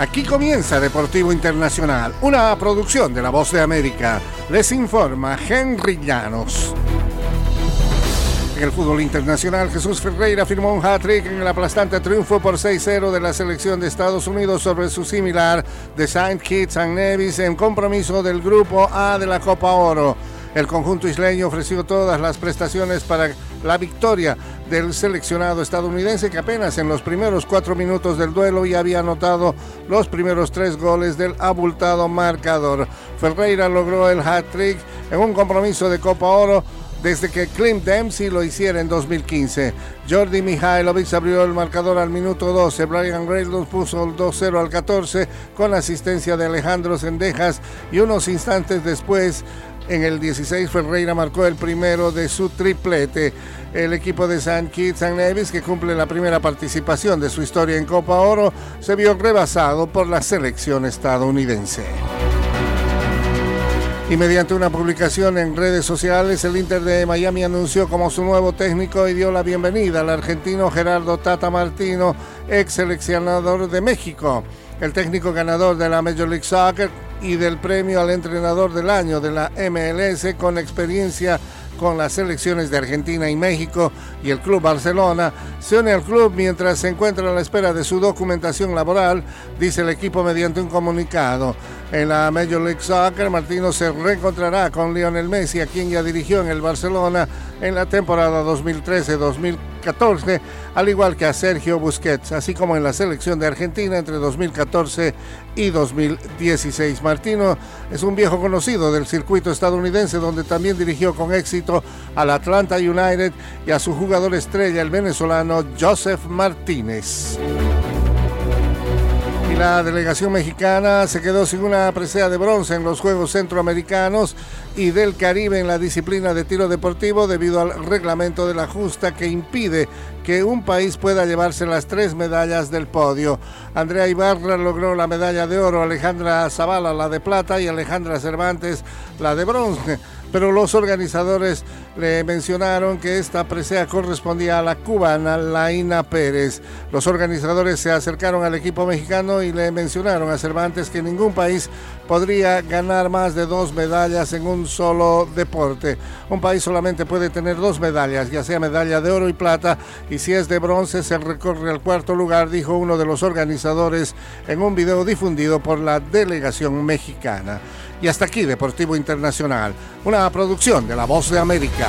Aquí comienza Deportivo Internacional, una producción de La Voz de América. Les informa Henry Llanos. En el fútbol internacional, Jesús Ferreira firmó un hat-trick en el aplastante triunfo por 6-0 de la selección de Estados Unidos sobre su similar de Saint Kitts and Nevis en compromiso del Grupo A de la Copa Oro. El conjunto isleño ofreció todas las prestaciones para la victoria del seleccionado estadounidense que apenas en los primeros cuatro minutos del duelo ya había anotado los primeros tres goles del abultado marcador. Ferreira logró el hat-trick en un compromiso de Copa Oro desde que Clint Dempsey lo hiciera en 2015. Jordi Mihailovic abrió el marcador al minuto 12. Brian Reynolds puso el 2-0 al 14 con asistencia de Alejandro Sendejas y unos instantes después en el 16 Ferreira marcó el primero de su triplete. El equipo de St. Kitts and Nevis, que cumple la primera participación de su historia en Copa Oro, se vio rebasado por la selección estadounidense. Y mediante una publicación en redes sociales, el Inter de Miami anunció como su nuevo técnico y dio la bienvenida al argentino Gerardo Tata Martino, ex seleccionador de México. El técnico ganador de la Major League Soccer y del premio al entrenador del año de la MLS con experiencia con las selecciones de Argentina y México y el Club Barcelona, se une al club mientras se encuentra a la espera de su documentación laboral, dice el equipo mediante un comunicado. En la Major League Soccer, Martino se reencontrará con Lionel Messi, a quien ya dirigió en el Barcelona en la temporada 2013-2014, al igual que a Sergio Busquets, así como en la selección de Argentina entre 2014 y 2016. Martino es un viejo conocido del circuito estadounidense donde también dirigió con éxito al Atlanta United y a su jugador estrella, el venezolano Joseph Martínez. La delegación mexicana se quedó sin una presea de bronce en los Juegos Centroamericanos y del Caribe en la disciplina de tiro deportivo debido al reglamento de la justa que impide que un país pueda llevarse las tres medallas del podio. Andrea Ibarra logró la medalla de oro, Alejandra Zavala la de plata y Alejandra Cervantes la de bronce pero los organizadores le mencionaron que esta presea correspondía a la cubana Laina Pérez. Los organizadores se acercaron al equipo mexicano y le mencionaron a Cervantes que ningún país podría ganar más de dos medallas en un solo deporte. Un país solamente puede tener dos medallas, ya sea medalla de oro y plata, y si es de bronce se recorre al cuarto lugar, dijo uno de los organizadores en un video difundido por la delegación mexicana. Y hasta aquí Deportivo Internacional, producción de La Voz de América.